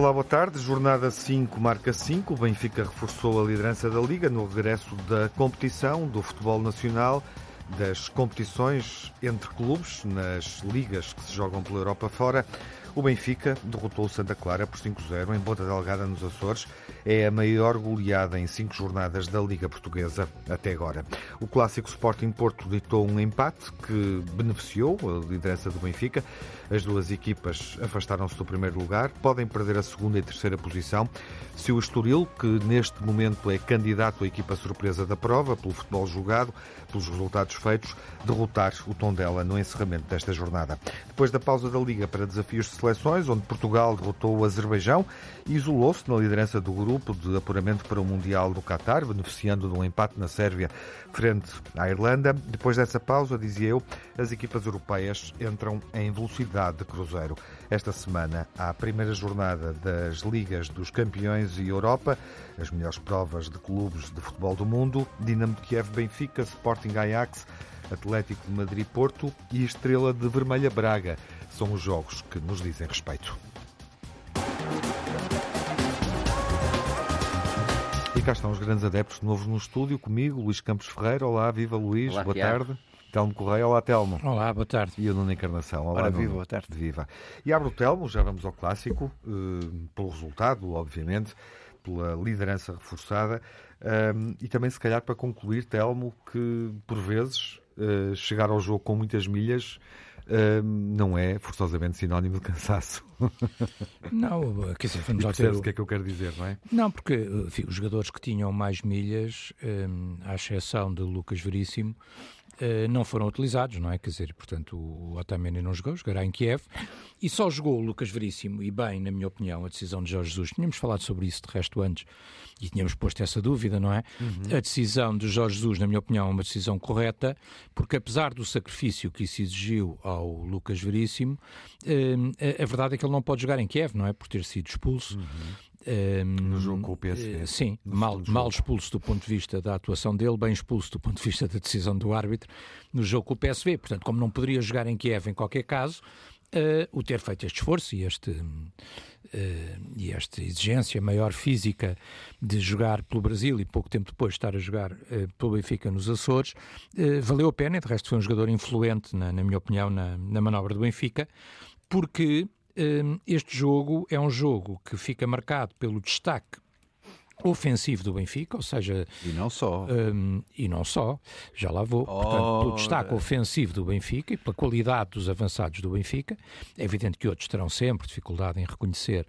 Olá, boa tarde. Jornada 5, marca 5. O Benfica reforçou a liderança da Liga no regresso da competição do futebol nacional, das competições entre clubes, nas ligas que se jogam pela Europa fora. O Benfica derrotou o Santa Clara por 5-0 em Ponta Delgada, nos Açores. É a maior goleada em cinco jornadas da Liga Portuguesa até agora. O clássico Sporting Porto ditou um empate que beneficiou a liderança do Benfica. As duas equipas afastaram-se do primeiro lugar, podem perder a segunda e terceira posição se o Estoril, que neste momento é candidato à equipa surpresa da prova, pelo futebol jogado, pelos resultados feitos, derrotar o Tondela no encerramento desta jornada. Depois da pausa da Liga para desafios de seleções, onde Portugal derrotou o Azerbaijão e isolou-se na liderança do grupo de apuramento para o Mundial do Qatar, beneficiando de um empate na Sérvia frente à Irlanda. Depois dessa pausa, dizia eu, as equipas europeias entram em velocidade de cruzeiro. Esta semana há a primeira jornada das Ligas dos Campeões e Europa, as melhores provas de clubes de futebol do mundo, Dinamo de Kiev, Benfica, Sporting Ajax, Atlético de Madrid-Porto e Estrela de Vermelha Braga. São os jogos que nos dizem respeito. E cá estão os grandes adeptos novos no estúdio, comigo, Luís Campos Ferreira. Olá, viva Luís, Olá, boa Tiago. tarde. Telmo Correia, olá Telmo. Olá, boa tarde. E a Nuno Encarnação. Olá, Ora, viva, boa tarde. Viva. E abre o Telmo, já vamos ao clássico, eh, pelo resultado, obviamente, pela liderança reforçada. Ahm, e também, se calhar, para concluir, Telmo, que por vezes eh, chegar ao jogo com muitas milhas ahm, não é forçosamente sinónimo de cansaço. Não, quer dizer, vamos lá ter... o que é que eu quero dizer, não é? Não, porque enfim, os jogadores que tinham mais milhas, hum, à exceção de Lucas Veríssimo, não foram utilizados, não é? Quer dizer, portanto, o Otamendi não jogou, jogará em Kiev, e só jogou o Lucas Veríssimo, e bem, na minha opinião, a decisão de Jorge Jesus, tínhamos falado sobre isso de resto antes, e tínhamos posto essa dúvida, não é? A decisão de Jorge Jesus, na minha opinião, é uma decisão correta, porque apesar do sacrifício que isso exigiu ao Lucas Veríssimo, hum, a, verdade é que ele não pode jogar em Kiev, não é? Por ter sido expulso. Hum, No jogo com o PSV. eh, Sim, mal, mal expulso do ponto de vista da atuação dele, bem expulso do ponto de vista da decisão do árbitro no jogo com o PSV. Portanto, como não poderia jogar em Kiev em qualquer caso, eh, o ter feito este esforço e, este, eh, e esta exigência maior física de jogar pelo Brasil e pouco tempo depois estar a jogar eh, pelo Benfica nos Açores, valeu a pena. e De resto, foi um jogador influente, na, na minha opinião, na, na manobra do Benfica, porque este jogo é um jogo que fica marcado pelo destaque ofensivo do Benfica, ou seja, E não só. hum, e não só, já lá vou, portanto, pelo Ora. destaque ofensivo do Benfica e pela qualidade dos avançados do Benfica. É evidente que outros terão sempre dificuldade em reconhecer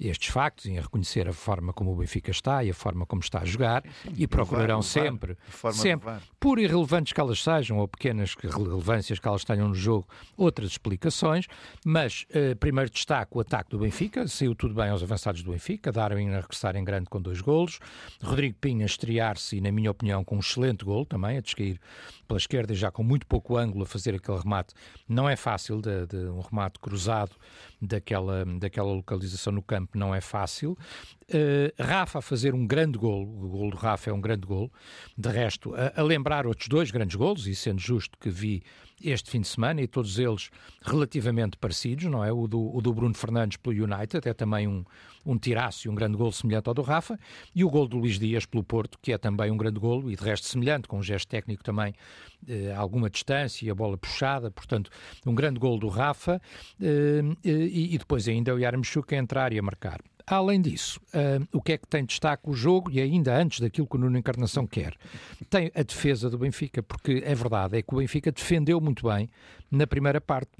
estes factos, em reconhecer a forma como o Benfica está e a forma como está a jogar e procurarão sempre, sempre, por irrelevantes que elas sejam ou pequenas que- relevâncias que elas tenham no jogo, outras explicações, mas eh, primeiro destaco o ataque do Benfica, saiu tudo bem aos avançados do Benfica, Darwin a regressar em grande com dois golos, Rodrigo Pinha estrear-se e, na minha opinião, com um excelente gol também, a descair pela esquerda e já com muito pouco ângulo a fazer aquele remate. Não é fácil, de, de um remate cruzado daquela, daquela localização no campo, não é fácil. Eh, Rafa a fazer um grande gol, o gol do Rafa é um grande gol. De resto, a, a lembrar outros dois grandes golos, e sendo justo que vi este fim de semana, e todos eles relativamente parecidos, não é? O do, o do Bruno Fernandes pelo United, é também um, um tiraço e um grande gol semelhante ao do Rafa, e o gol do Luís Dias pelo Porto, que é também um grande golo, e de resto semelhante, com um gesto técnico também eh, alguma distância, a bola puxada, portanto, um grande gol do Rafa, eh, e, e depois ainda o Yaramchuk a entrar e a marcar. Além disso, ah, o que é que tem destaque o jogo, e ainda antes daquilo que o Nuno Encarnação quer, tem a defesa do Benfica, porque é verdade, é que o Benfica defendeu muito bem na primeira parte.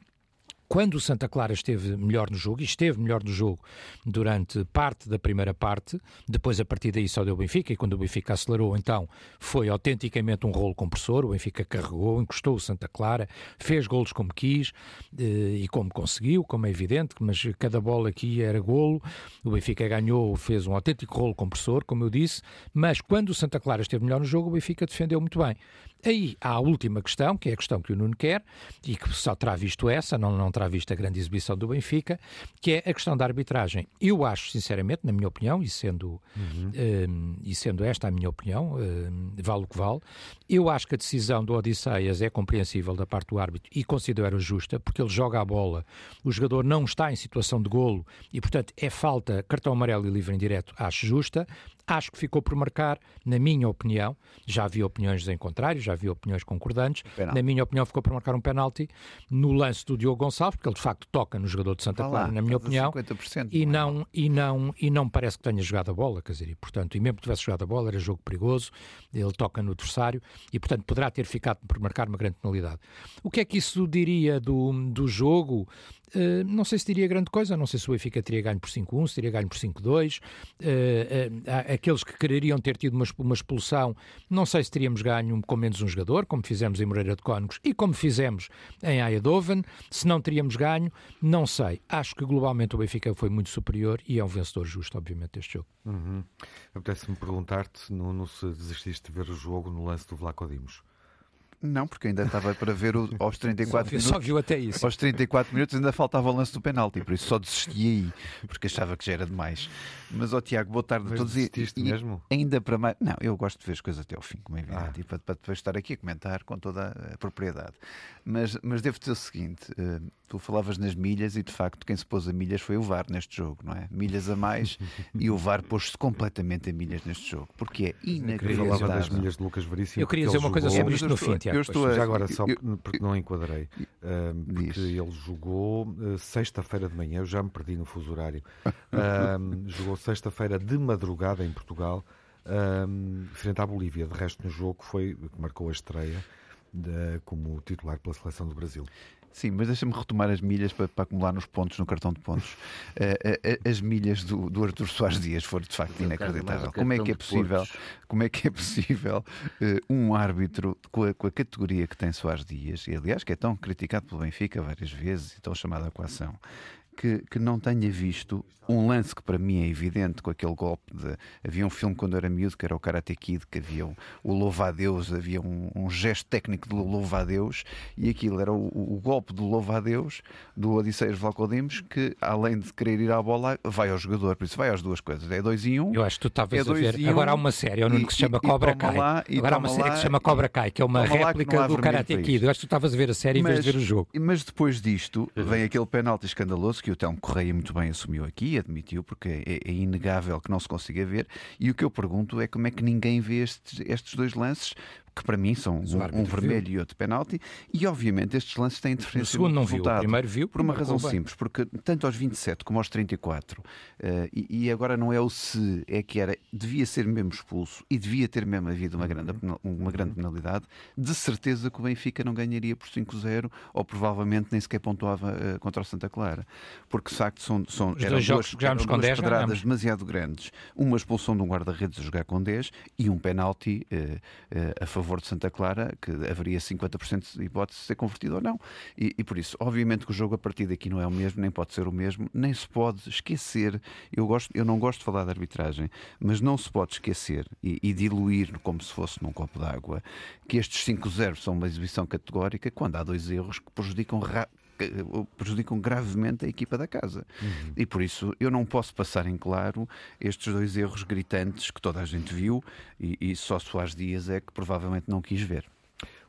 Quando o Santa Clara esteve melhor no jogo, e esteve melhor no jogo durante parte da primeira parte, depois a partir daí só deu o Benfica, e quando o Benfica acelerou, então foi autenticamente um rolo compressor, o Benfica carregou, encostou o Santa Clara, fez golos como quis eh, e como conseguiu, como é evidente, mas cada bola aqui era golo, o Benfica ganhou, fez um autêntico rolo compressor, como eu disse, mas quando o Santa Clara esteve melhor no jogo, o Benfica defendeu muito bem. Aí há a última questão, que é a questão que o Nuno quer, e que só terá visto essa, não, não terá visto a grande exibição do Benfica, que é a questão da arbitragem. Eu acho, sinceramente, na minha opinião, e sendo, uhum. um, e sendo esta a minha opinião, um, vale o que vale, eu acho que a decisão do Odisseias é compreensível da parte do árbitro e considero justa, porque ele joga a bola, o jogador não está em situação de golo e, portanto, é falta, cartão amarelo e livre em direto, acho justa. Acho que ficou por marcar, na minha opinião, já havia opiniões em contrário, já havia opiniões concordantes, na minha opinião ficou por marcar um penalti no lance do Diogo Gonçalves, porque ele de facto toca no jogador de Santa Clara, na minha opinião, e não, e, não, e não parece que tenha jogado a bola, quer dizer, e, portanto, e mesmo que tivesse jogado a bola, era jogo perigoso, ele toca no adversário, e portanto poderá ter ficado por marcar uma grande penalidade. O que é que isso diria do, do jogo? Uh, não sei se diria grande coisa, não sei se o Benfica teria ganho por 5-1, se teria ganho por 5-2. Uh, uh, aqueles que quereriam ter tido uma, uma, expulsão, não sei se teríamos ganho com menos um jogador, como fizemos em Moreira de Cónegos e como fizemos em Eindhoven. Se não teríamos ganho, não sei. Acho que globalmente o Benfica foi muito superior e é um vencedor justo, obviamente, deste jogo. Uhum. Apetece-me perguntar-te, Nuno, se desististe de ver o jogo no lance do Vlaco Dimos. Não, porque ainda estava para ver o, aos 34 só, minutos. Só viu até isso. Aos 34 minutos ainda faltava o lance do penalti, por isso só desisti aí, porque achava que já era demais. Mas, ó oh, Tiago, boa tarde a todos. E, mesmo? Ainda para mais. Não, eu gosto de ver as coisas até ao fim, como é evidente, ah. e para, para depois estar aqui a comentar com toda a propriedade. Mas, mas devo dizer o seguinte: uh, tu falavas nas milhas e de facto quem se pôs a milhas foi o VAR neste jogo, não é? Milhas a mais e o VAR pôs-se completamente a milhas neste jogo, porque é inacreditável. Eu falava das milhas de Lucas Veríssimo. Eu queria dizer uma coisa sobre isto no fim, Tiago. Eu estou a... Já agora, só porque não enquadrei, uh, porque diz. ele jogou uh, sexta-feira de manhã, eu já me perdi no fuso horário. jogou sexta-feira de madrugada em Portugal, frente à Bolívia. De resto, no jogo foi que marcou a estreia como titular pela seleção do Brasil. Sim, mas deixa-me retomar as milhas para, para, acumular nos pontos, no cartão de pontos. Uh, uh, as milhas do, do Artur Soares Dias foram de facto inacreditável. Como é que é possível, como é que é possível uh, um árbitro com a, com a, categoria que tem Soares Dias, e aliás que é tão criticado pelo Benfica várias vezes e tão chamado a coação, que, que não tenha visto um lance que para mim é evidente com aquele golpe de. Havia um filme quando eu era miúdo que era o Karate Kid, que havia um, o louva-a-Deus, havia um, um, gesto técnico de louva-a-Deus, e aquilo era o, o golpe do louva-a-Deus do Odisseias Vlacodimos, que além de querer ir à bola, vai ao jogador, por isso vai às duas coisas. É dois em um. Eu acho que tu estavas é a ver. Agora há uma série, Nuno, que se chama e, Cobra Kai. Lá, Agora há uma série que se chama Cobra Kai, que é uma réplica do Karate Kid. Eu acho que tu estavas a ver a série mas, em vez de ver o jogo. Mas depois disto, vem aquele penalti escandaloso que o Telmo Correia muito bem assumiu aqui, admitiu, porque é, é, inegável que não se consiga ver. E o que eu pergunto é como é que ninguém vê estes, estes dois lances que para mim são um, um vermelho viu. e outro penalti, e obviamente estes lances têm interferência. O segundo não viu, o primeiro viu. Por uma razão simples, porque tanto aos 27 como aos 34, uh, e, e, agora não é o se, é que era, devia ser mesmo expulso e devia ter mesmo havido uma grande, uma grande penalidade, de certeza que o Benfica não ganharia por 5-0 ou provavelmente nem sequer pontuava uh, contra o Santa Clara, porque de facto são, são Os eram duas, eram duas 10, pedradas demasiado grandes, uma expulsão de um guarda-redes a jogar com 10 e um penalti uh, a favor favor de Santa Clara, que haveria 50% de hipótese de ser convertido ou não. E, e, por isso, obviamente que o jogo a partir daqui não é o mesmo, nem pode ser o mesmo, nem se pode esquecer. Eu, gosto, eu não gosto de falar de arbitragem, mas não se pode esquecer e, e diluir como se fosse num copo d'água que estes 5-0 são uma exibição categórica quando há dois erros que prejudicam prejudicam gravemente a equipa da casa. Uhum. E por isso eu não posso passar em claro estes dois erros gritantes que toda a gente viu e, e só Soares Dias é que provavelmente não quis ver.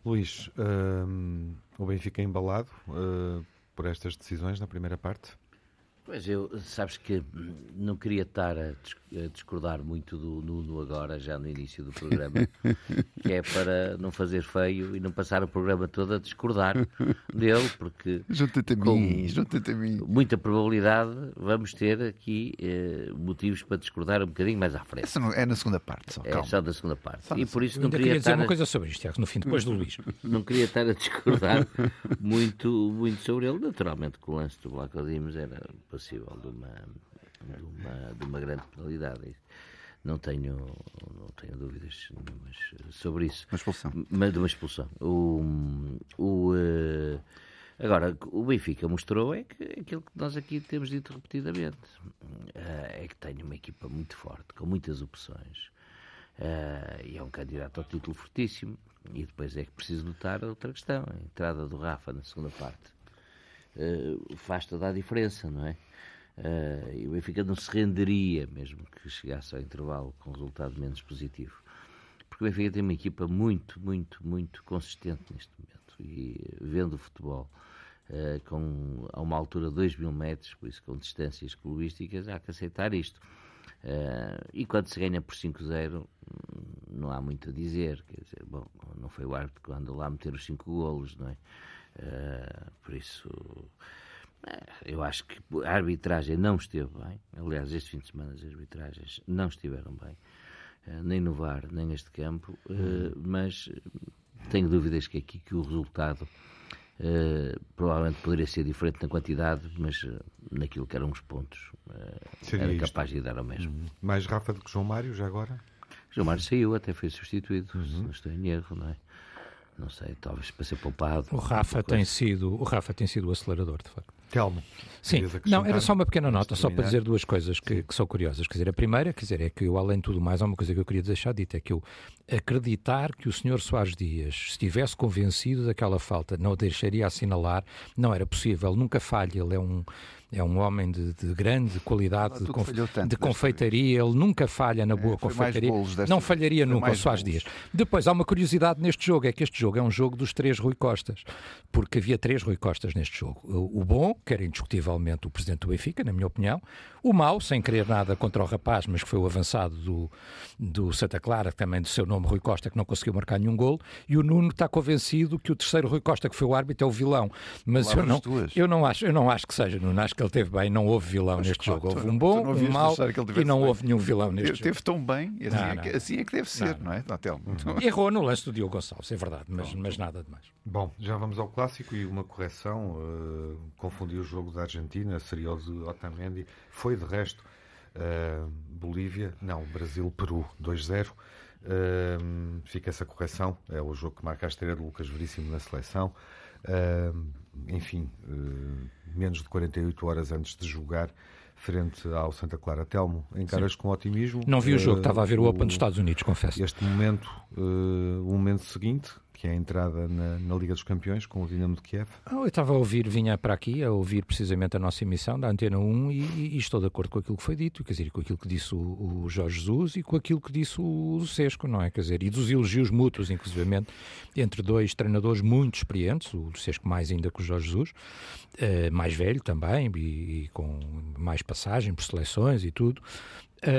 Luís, uh, o Benfica é embalado uh, por estas decisões na primeira parte? Pois eu, sabes que não queria estar a discordar muito do Nuno agora, já no início do programa, que é para não fazer feio e não passar o programa todo a discordar dele, porque junta-te a mim, junta-te a mim. muita probabilidade vamos ter aqui eh, motivos para discordar um bocadinho mais à frente. É na segunda parte, só, calma. É só da segunda parte. Só e por isso não queria, queria dizer uma coisa sobre isto, Tiago, no fim, depois do Luís. Não queria estar a discordar muito, muito sobre ele. Naturalmente, com o lance do Dimos era passível de uma de uma, de uma grande penalidade. Não tenho, não tenho dúvidas sobre isso. Uma expulsão. Mas de uma expulsão. O, o, uh, agora, o Benfica mostrou é que aquilo que nós aqui temos dito repetidamente uh, é que tem uma equipa muito forte, com muitas opções. Uh, e é um candidato ao título fortíssimo. E depois é que preciso notar outra questão: a entrada do Rafa na segunda parte faz toda a diferença, não é? Uh, e o Benfica não se renderia, mesmo que chegasse ao intervalo com resultado menos positivo. Porque o Benfica tem uma equipa muito, muito, muito consistente neste momento. E vendo o futebol uh, com, a uma altura de 2 mil metros, por isso com distâncias clubísticas, há que aceitar isto. Uh, e quando se ganha por 5-0, hum, não há muito a dizer. Quer dizer, bom, não foi o árbitro que andou lá meter os 5 golos, não é? Por isso, eu acho que a arbitragem não esteve bem. Aliás, este fim de semana as arbitragens não estiveram bem, uh, nem no VAR, nem neste campo. mas tenho dúvidas que aqui que o resultado Uh, provavelmente poderia ser diferente na quantidade, mas uh, naquilo que eram os pontos uh, era capaz de dar ao mesmo. Uhum. Mais Rafa do que João Mário, já agora? João Mário saiu, até foi substituído, uhum. se não estou em erro, não é? Não sei, talvez para ser poupado. O Rafa tem sido, o Rafa tem sido o acelerador, de facto. Telmo. Sim, não, era só uma pequena nota, só para dizer duas coisas que, que, são curiosas. Quer dizer, a primeira, quer dizer, é que eu, além de tudo mais, há uma coisa que eu queria deixar dita, é que eu acreditar que o senhor Soares Dias estivesse convencido daquela falta, não o deixaria assinalar, não era possível, nunca falha, ele é um é um homem de, de grande qualidade de, conf, de confeitaria, ele nunca falha na boa é, confeitaria, não falharia nunca o Soares Dias. Depois, há uma curiosidade neste jogo, é que este jogo é um jogo dos três Rui Costas, porque havia três Rui Costas neste jogo. O, bom, que era indiscutivelmente o presidente do Benfica, na minha opinião, o mau, sem querer nada contra o rapaz, mas que foi o avançado do, do Santa Clara, também do seu nome Rui Costa, que não conseguiu marcar nenhum gol, e o Nuno está convencido que o terceiro Rui Costa, que foi o árbitro, é o vilão. Mas eu não, eu não, acho, eu não acho que seja, Nuno, acho que ele teve bem, não houve vilão mas, neste claro, jogo. Houve um bom, um mau e não bem. houve nenhum vilão neste teve, jogo. Teve tão bem, assim, não, é, que, assim é que deve ser, não, não é? Natel. Uhum. Errou no lance do Diogo Gonçalves, é verdade, mas, mas nada demais. Bom, já vamos ao clássico e uma correção. Uh, confundi o jogo da Argentina, seria o de Otamendi. Foi, de resto, uh, Bolívia, não, Brasil-Peru 2-0. Uh, fica essa correção. É o jogo que marca a estreia de Lucas Veríssimo na seleção. Uh, enfim, uh, menos de 48 horas antes de jogar frente ao Santa Clara. Telmo, encaras Sim. com otimismo? Não vi o jogo, estava a ver o Open dos Estados Unidos, confesso. Este momento, o momento seguinte, que é a entrada na, na, Liga dos Campeões com o Dinamo de Kiev? Ah, eu estava a ouvir, vinha para aqui, a ouvir precisamente a nossa emissão da Antena 1 e, e, estou de acordo com aquilo que foi dito, quer dizer, com aquilo que disse o, o, Jorge Jesus e com aquilo que disse o, Sesco, não é? Quer dizer, e dos elogios mútuos, inclusivamente, entre dois treinadores muito experientes, o Sesco mais ainda que o Jorge Jesus, uh, mais velho também e, e com mais passagem por seleções e tudo,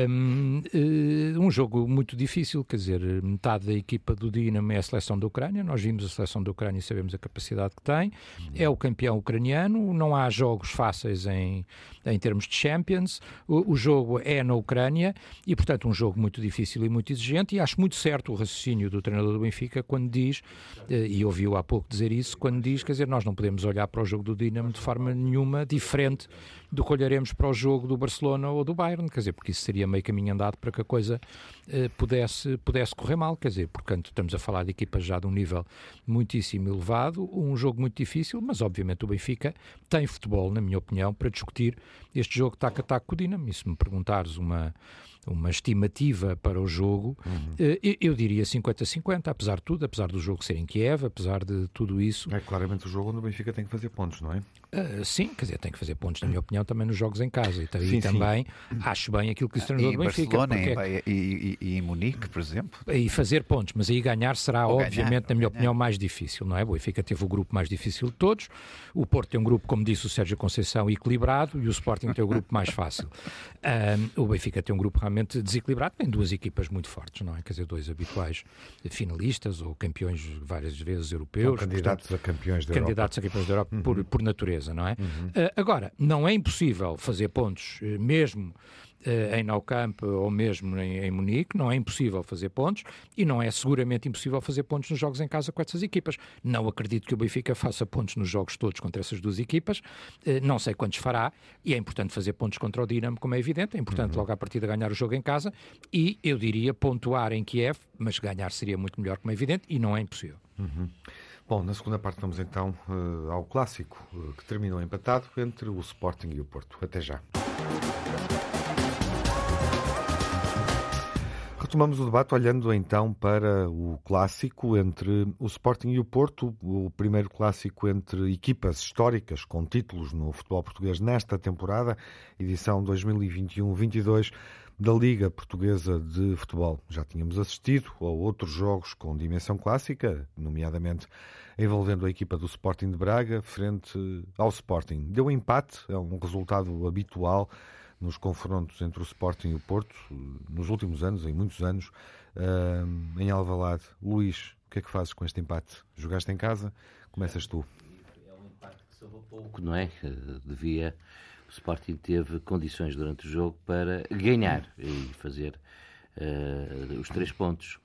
um, eh, um, jogo muito difícil, quer dizer, metade da equipa do Dinamo é a seleção da Ucrânia, nós vimos a seleção da Ucrânia e sabemos a capacidade que tem, é o campeão ucraniano, não há jogos fáceis em, em termos de Champions, o, o, jogo é na Ucrânia e, portanto, um jogo muito difícil e muito exigente e acho muito certo o raciocínio do treinador do Benfica quando diz, eh, e ouviu há pouco dizer isso, quando diz, quer dizer, nós não podemos olhar para o jogo do Dinamo de forma nenhuma diferente do que olharemos para o jogo do Barcelona ou do Bayern, quer dizer, porque isso seria meio caminho andado para que a coisa eh, pudesse, pudesse correr mal, quer dizer, portanto estamos a falar de equipas já de um nível muitíssimo elevado, um jogo muito difícil, mas obviamente o Benfica tem futebol, na minha opinião, para discutir este jogo taco-a-taco com o Dinamo, e se me perguntares uma uma estimativa para o jogo, uhum. eu, eu, diria 50-50, apesar de tudo, apesar do jogo ser em Kiev, apesar de tudo isso. É claramente o jogo onde o Benfica tem que fazer pontos, não é? Uh, sim, quer dizer, tem que fazer pontos, na minha opinião, também nos jogos em casa. E, sim, também sim. acho bem aquilo que o treinador do Benfica. É... e, e, e, em Munique, por exemplo. E fazer pontos, mas aí ganhar será, Ou obviamente, ganhar, na minha opinião, mais difícil, não é? O Benfica teve o grupo mais difícil de todos, o Porto tem um grupo, como disse o Sérgio Conceição, equilibrado e o Sporting tem o grupo mais fácil. Um, o Benfica tem um grupo realmente desequilibrado tem duas equipas muito fortes, não é? Quer dizer, dois habituais finalistas ou campeões várias vezes europeus. São candidatos portanto, a campeões da candidatos Europa. a campeões da Europa uhum. por, por natureza, não é? Uhum. Uh, agora, não é impossível fazer pontos, uh, mesmo eh, em Nou Camp ou mesmo em, em, Munique, não é impossível fazer pontos e não é seguramente impossível fazer pontos nos jogos em casa com essas equipas. Não acredito que o Benfica faça pontos nos jogos todos contra essas duas equipas, eh, não sei quantos fará e é importante fazer pontos contra o Dinamo, como é evidente, é importante uhum. logo à partida ganhar o jogo em casa e eu diria pontuar em Kiev, mas ganhar seria muito melhor, como é evidente, e não é impossível. Uhum. Bom, na segunda parte vamos então uh, ao clássico, uh, que terminou empatado entre o Sporting e o Porto. Até já. Retomamos o debate olhando então para o clássico entre o Sporting e o Porto, o primeiro clássico entre equipas históricas com títulos no futebol português nesta temporada, edição 2021-22 da Liga Portuguesa de Futebol. Já tínhamos assistido a outros jogos com dimensão clássica, nomeadamente envolvendo a equipa do Sporting de Braga frente ao Sporting. Deu empate, é um resultado habitual nos confrontos entre o Sporting e o Porto, nos últimos anos, em muitos anos, em Alvalade. Luís, o que é que fazes com este empate? Jogaste em casa? Começas tu. É um empate que salvou pouco, não é? Devia. O Sporting teve condições durante o jogo para ganhar e fazer uh, os três pontos.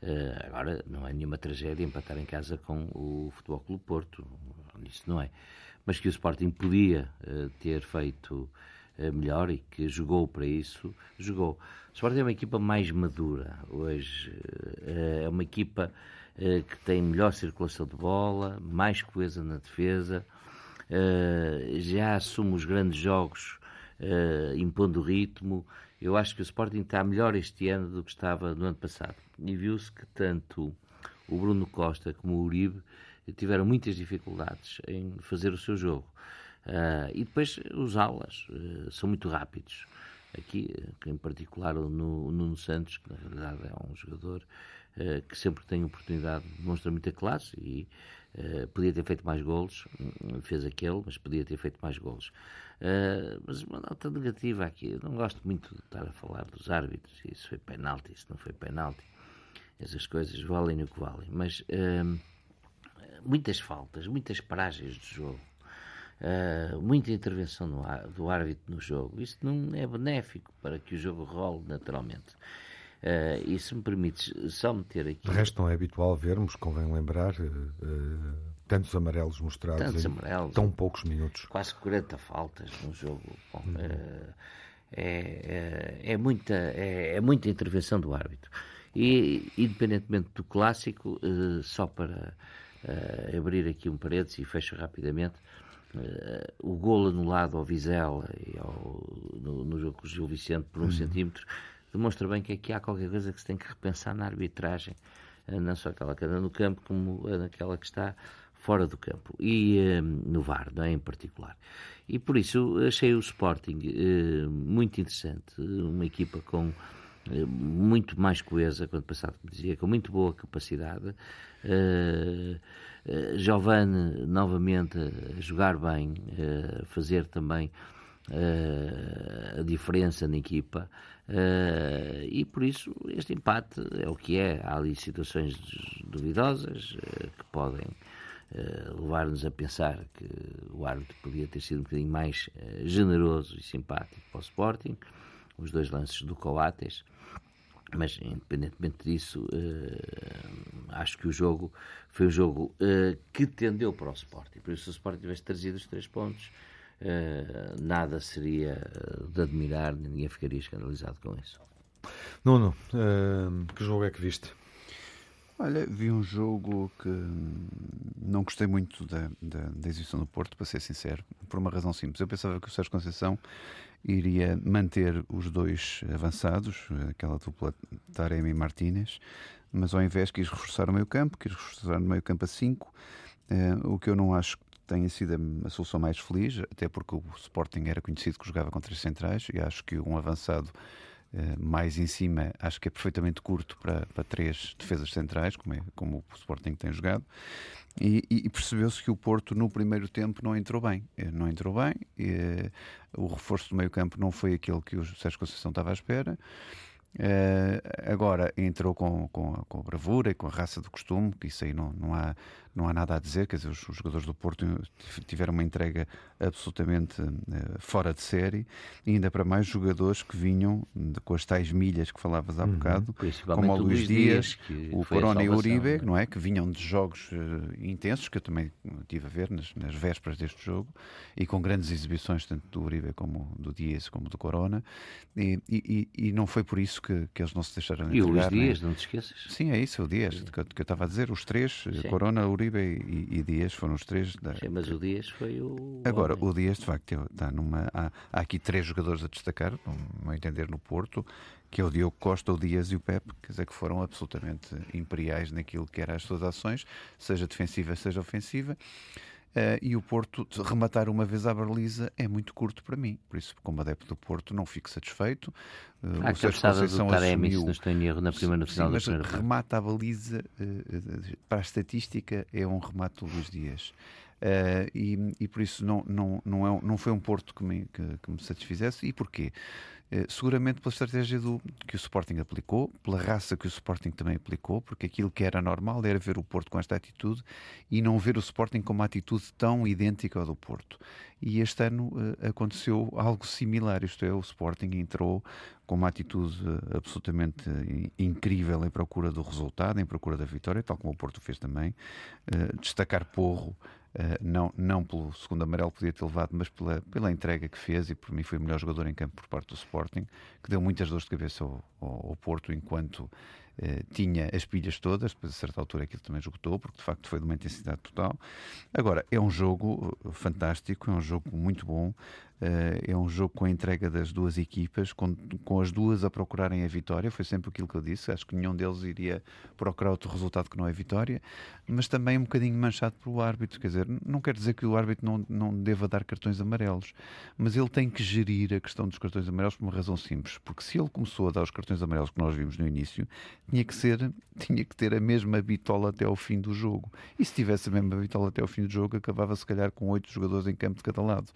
Uh, agora, não é nenhuma tragédia empatar em casa com o Futebol Clube Porto, isso não é. Mas que o Sporting podia uh, ter feito melhor e que jogou para isso, jogou. O Sporting é uma equipa mais madura hoje, é uma equipa que tem melhor circulação de bola, mais coesa na defesa, já assume os grandes jogos impondo o ritmo. Eu acho que o Sporting está melhor este ano do que estava no ano passado. E viu-se que tanto o Bruno Costa como o Uribe tiveram muitas dificuldades em fazer o seu jogo. Uh, e depois os aulas uh, são muito rápidos. Aqui, em particular, o Nuno Santos, que na realidade é um jogador uh, que sempre tem oportunidade demonstra muita classe e podia ter feito mais golos, hum, fez aquele, mas podia ter feito mais golos. mas uma nota negativa aqui, eu não gosto muito de estar a falar dos árbitros, isso foi penalti, isso não foi penalti, essas coisas valem o que valem, mas muitas faltas, muitas paragens de jogo, uh, muita intervenção do árbitro no jogo. Isso não é benéfico para que o jogo role naturalmente. Uh, e se me permites só meter aqui. De resto, não é habitual vermos, convém lembrar, uh, tantos amarelos mostrados tantos em amarelos, tão poucos minutos. Quase 40 faltas no jogo. Bom, hum. uh, é, é, é, muita, é, é, muita intervenção do árbitro. E, independentemente do clássico, só para abrir aqui um parênteses e fecho rapidamente, Uh, o gol anulado ao Vizela e ao, no, no, jogo com o Gil Vicente por um uhum. centímetro demonstra bem que aqui há qualquer coisa que se tem que repensar na arbitragem, uh, não só aquela que anda no campo, como naquela que está fora do campo e uh, no VAR, não é, em particular. E por isso achei o Sporting muito interessante, uma equipa com muito mais coesa, quando passado dizia, com muito boa capacidade. Giovanni novamente a jogar bem, fazer também a diferença na equipa. E por isso este empate é o que é. Há ali situações duvidosas que podem levar-nos a pensar que o árbitro podia ter sido um bocadinho mais generoso e simpático para o Sporting. Os dois lances do Coates mas independentemente disso, uh, acho que o jogo foi um jogo uh, que tendeu para o Sporting. Por isso, se o Sporting tivesse trazido os três pontos, uh, nada seria de admirar, ninguém ficaria escandalizado com isso. Nuno, que jogo é que viste? Olha, vi um jogo que não gostei muito da, da, da, exibição do Porto, para ser sincero, por uma razão simples. Eu pensava que o Sérgio Conceição iria manter os dois avançados, aquela dupla Taremi e Martínez, mas ao invés quis reforçar o meio campo, quis reforçar no meio campo a 5, eh, o que eu não acho tenha sido a solução mais feliz, até porque o Sporting era conhecido que jogava com três centrais e acho que um avançado eh, mais em cima, acho que é perfeitamente curto para, para três defesas centrais, como, é, como o Sporting tem jogado. E, e percebeu-se que o Porto no primeiro tempo não entrou bem. Eh, não entrou bem, e, eh, o reforço do meio campo não foi aquele que o Sérgio Conceição estava à espera. Uh, agora entrou com, com, com a bravura e com a raça do costume, que isso aí não, não, há, não há nada a dizer. Quer dizer, os, os jogadores do Porto tiveram uma entrega absolutamente uh, fora de série, e ainda para mais jogadores que vinham de, com as tais milhas que falavas há uhum. bocado, como o Luís Dias, Dias o Corona e o Uribe, não é? Que vinham de jogos uh, intensos, que eu também tive a ver nas, nas vésperas deste jogo, e com grandes exibições, tanto do Uribe como do Dias, como do Corona, e, e, e não foi por isso que, que eles não se deixaram E o Luís Dias, não te esqueças? Sim, é isso, o Dias, que, que eu estava a dizer, os três, Sim. Corona, Uribe Uribe e, e, Dias foram os três. Da... Sim, mas o Dias foi o. Agora, o Dias, de facto, está numa. Há, há, aqui três jogadores a destacar, no meu entender, no Porto, que é o Diogo Costa, o Dias e o Pepe, quer dizer, que foram absolutamente imperiais naquilo que eram as suas ações, seja defensiva, seja ofensiva. Uh, e o Porto rematar uma vez à baliza é muito curto para mim. Por isso, como adepto do Porto, não fico satisfeito. Uh, a cabeçada do Taremi, se não estou em erro, na primeira sim, final sim, da primeira remata à baliza, uh, para a estatística, é um remate do Luís Dias. Uh, e, e, por isso não, não, não, é, não foi um Porto que me, que, que me satisfizesse. E porquê? Uh, seguramente pela estratégia do, que o Sporting aplicou, pela raça que o Sporting também aplicou, porque aquilo que era normal era ver o Porto com esta atitude e não ver o Sporting com uma atitude tão idêntica ao do Porto. E este ano uh, aconteceu algo similar, isto é, o Sporting entrou com uma atitude absolutamente incrível em procura do resultado, em procura da vitória, tal como o Porto fez também. destacar Porro não, não pelo segundo amarelo podia ter levado, mas pela, pela entrega que fez e por mim foi o melhor jogador em campo por parte do Sporting, que deu muitas dores de cabeça ao, ao, ao Porto enquanto eh, tinha as pilhas todas, depois a certa altura aquilo também esgotou, porque de facto foi de uma intensidade total. Agora, é um jogo eh, fantástico, é um jogo muito bom, eh, é um jogo com a entrega das duas equipas, com, com as duas a procurarem a vitória, foi sempre aquilo que eu disse, acho que nenhum deles iria procurar outro resultado que não é vitória, mas também um bocadinho manchado pelo árbitro, quer dizer, não quer dizer que o árbitro não, não deva dar cartões amarelos, mas ele tem que gerir a questão dos cartões amarelos por uma razão simples, porque se ele começou a dar os cartões amarelos que nós vimos no início, tinha que ser, tinha que ter a mesma bitola até ao fim do jogo. E se tivesse a mesma bitola até ao fim do jogo, acabava se calhar com oito jogadores em campo de cada lado.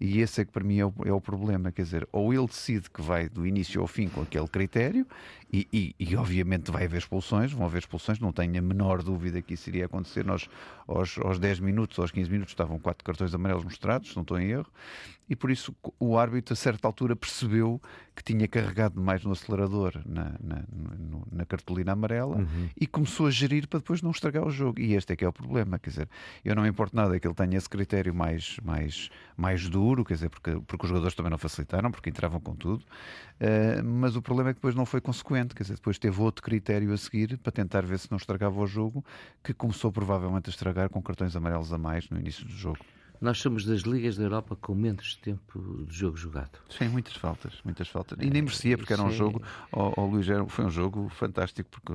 E esse é que para mim é o, é o problema, quer dizer, ou ele decide que vai do início ao fim com aquele critério, e, e, e, obviamente vai haver expulsões, vão haver expulsões, não tenho a menor dúvida que isso iria acontecer. Nós, aos, aos 10 minutos, aos 15 minutos, estavam quatro cartões amarelos mostrados, se não estou em erro, e por isso o árbitro, a certa altura, percebeu que tinha carregado mais no acelerador na, na, na cartolina amarela uhum. e começou a gerir para depois não estragar o jogo. E este é que é o problema, quer dizer, eu não me importo nada que ele tenha esse critério mais, mais, mais duro, quer dizer, porque, porque os jogadores também não facilitaram, porque entravam com tudo, uh, mas o problema é que depois não foi consequente, quer dizer, depois teve outro critério a seguir para tentar ver se não estragava o jogo, que começou provavelmente a estragar com cartões amarelos a mais no início do jogo. Nós somos das ligas da Europa com menos tempo de jogo jogado. Sim, muitas faltas, muitas faltas. E nem merecia, porque era um jogo, o, o Luís, foi um jogo fantástico, porque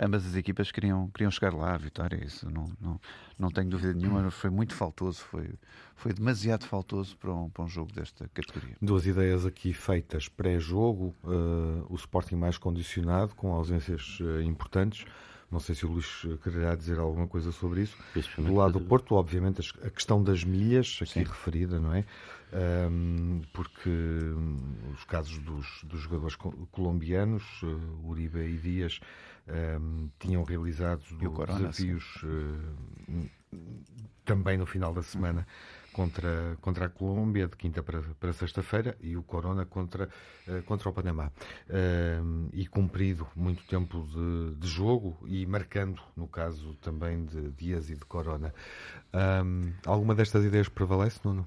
ambas as equipas queriam, queriam chegar lá à vitória. Isso não, não, não tenho dúvida nenhuma, foi muito faltoso, foi, foi demasiado faltoso para um, para um jogo desta categoria. Duas ideias aqui feitas pré-jogo, uh, o Sporting mais condicionado, com ausências uh, importantes. Não sei se o Luís quererá dizer alguma coisa sobre isso. Do lado do Porto, obviamente, a questão das milhas, aqui Sim. referida, não é? Um, porque os casos dos, dos jogadores colombianos, uh, Uribe e Dias, um, tinham realizado desafios uh, também no final da semana contra, contra a Colômbia, de quinta para, para sexta-feira, e o Corona contra, uh, contra o Panamá. Uh, e cumprido muito tempo de, de, jogo e marcando, no caso também de Dias e de Corona. Um, alguma destas ideias prevalece, Nuno?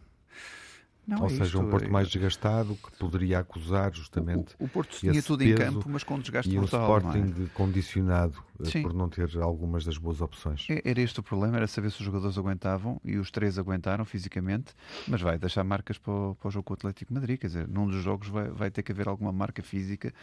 Não, Ou é seja, isto, um Porto é... mais desgastado que poderia acusar justamente. O, o Porto tinha tudo em campo, mas com desgaste e brutal. E o Sporting é? condicionado eh, Sim. por não ter algumas das boas opções. É, era este o problema, era saber se os jogadores aguentavam e os três aguentaram fisicamente, mas vai deixar marcas para o, para o jogo com o Atlético Madrid. Quer dizer, num dos jogos vai, vai ter que haver alguma marca física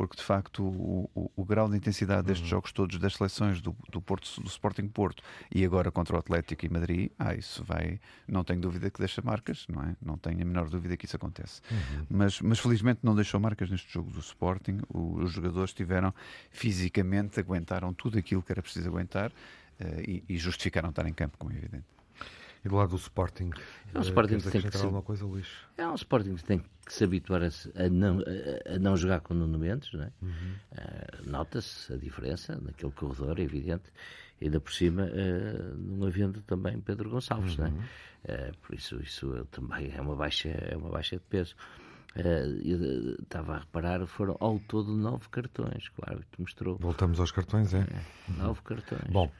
porque de facto o, o, o grau de intensidade destes uhum. jogos todos das seleções do, do, Porto, do Sporting Porto e agora contra o Atlético e Madrid, ah, isso vai, não tenho dúvida que deixa marcas, não é? Não tenho a menor dúvida que isso acontece. Uhum. Mas, mas felizmente não deixou marcas neste jogo do Sporting. O, os jogadores tiveram fisicamente, aguentaram tudo aquilo que era preciso aguentar uh, e, e justificaram estar em campo, como é evidente. E do lado do Sporting, é um Sporting que tem que se... alguma coisa, Luís? É um Sporting que tem que se habituar a, a não, a, a, não jogar com Nuno Mendes, não é? Uhum. Uh, Nota-se a diferença naquele corredor, é evidente, e ainda por cima uh, não havendo também Pedro Gonçalves, uhum. não é? Uh, por isso, isso também é uma baixa, é uma baixa de peso. Uh, eu estava a reparar, foram ao todo nove cartões que o árbitro mostrou. Voltamos aos cartões, é? é nove cartões. Bom,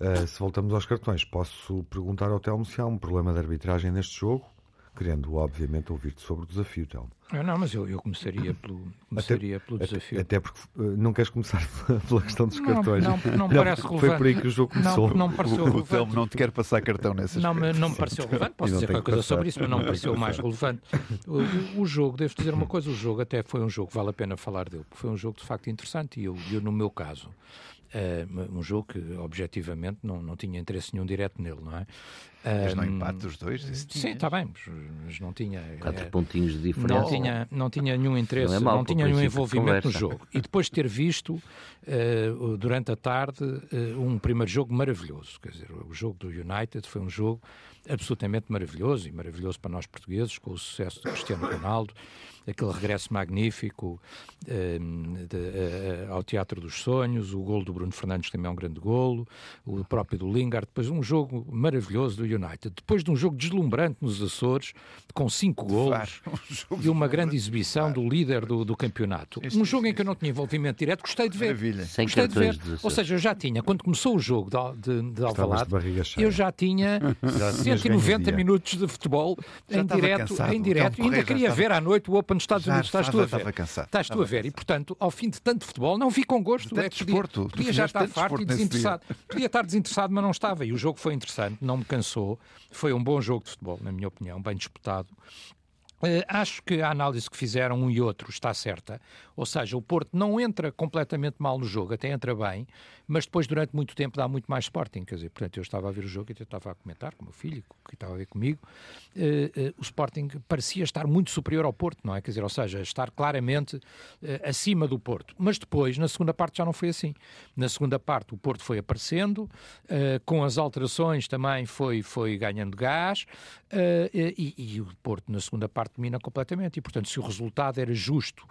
uh, se voltamos aos cartões, posso perguntar ao Telmo se há um problema de arbitragem neste jogo, querendo, obviamente, ouvir-te sobre o desafio, Telmo. Não, mas eu, eu começaria pelo, começaria até, pelo desafio. Até, porque uh, não queres começar pela questão dos não, cartões. Não, não, não parece relevante. Foi por aí que o jogo começou. Não, não me pareceu o, o Telmo não te quer passar cartão nessas não, me, não me pareceu relevante. Posso dizer qualquer coisa sobre isso, mas não me pareceu mais relevante. O, o, jogo, devo dizer uma coisa, o jogo até foi um jogo, vale a pena falar dele, porque foi um jogo de facto interessante e eu, eu no meu caso, um jogo que objetivamente não, não tinha interesse nenhum direto nele, não é? Mas não empate os dois? Sim, está bem, mas não tinha. Quatro é, pontinhos de diferença. Não tinha, não tinha nenhum interesse, não, é mal, não tinha nenhum envolvimento no jogo. E depois de ter visto uh, durante a tarde uh, um primeiro jogo maravilhoso, quer dizer, o jogo do United foi um jogo absolutamente maravilhoso e maravilhoso para nós portugueses, com o sucesso de Cristiano Ronaldo aquele regresso magnífico uh, de, uh, ao Teatro dos Sonhos, o gol do Bruno Fernandes também é um grande golo, o próprio do Lingard, depois um jogo maravilhoso do United, depois de um jogo deslumbrante nos Açores, com cinco golos um e uma grande exibição do líder do, do campeonato. Este, um jogo em que eu não tinha envolvimento direto, gostei de ver. Maravilha. Sem gostei de ver. Ou seja, eu já tinha, quando começou o jogo de, de, de Alvalade, eu já tinha já 190 minutos de futebol já em direto, em direto, e ainda queria ver à noite o Open nos Estados Unidos. Estás tu a ver. Estás tu a ver. E, portanto, ao fim de tanto futebol, não vi com gosto. De é que podia, podia já estar farto e desinteressado. Podia estar desinteressado, mas não estava. E o jogo foi interessante, não me cansou. Foi um bom jogo de futebol, na minha opinião, bem disputado. Uh, acho que a análise que fizeram um e outro está certa. Ou seja, o Porto não entra completamente mal no jogo, até entra bem, mas depois, durante muito tempo, dá muito mais Sporting. Quer dizer, portanto, eu estava a ver o jogo e eu estava a comentar com o meu filho, que estava a ver comigo. Uh, uh, o Sporting parecia estar muito superior ao Porto, não é? Quer dizer, ou seja, estar claramente uh, acima do Porto. Mas depois, na segunda parte, já não foi assim. Na segunda parte, o Porto foi aparecendo, com as alterações também foi, foi ganhando gás, e, e o Porto, na segunda parte, domina completamente. E, portanto, se o resultado era justo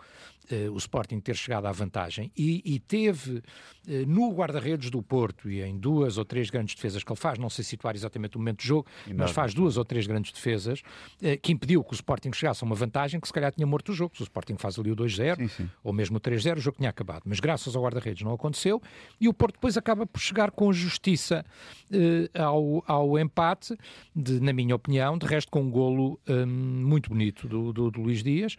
uh, o Sporting ter chegado à vantagem e, e teve uh, no guarda-redes do Porto e em duas ou três grandes defesas que ele faz, não sei situar exatamente o momento do jogo, mas faz duas ou três grandes defesas uh, que impediu que o Sporting chegasse a uma vantagem que se calhar tinha morto o jogo. Se o Sporting faz ali o 2-0 ou mesmo o 3-0, o jogo tinha acabado. Mas graças ao guarda-redes não aconteceu e o Porto depois acaba por chegar com justiça ao, ao empate, de, na minha opinião, de resto com um golo um, muito bonito do, do, do Luís Dias,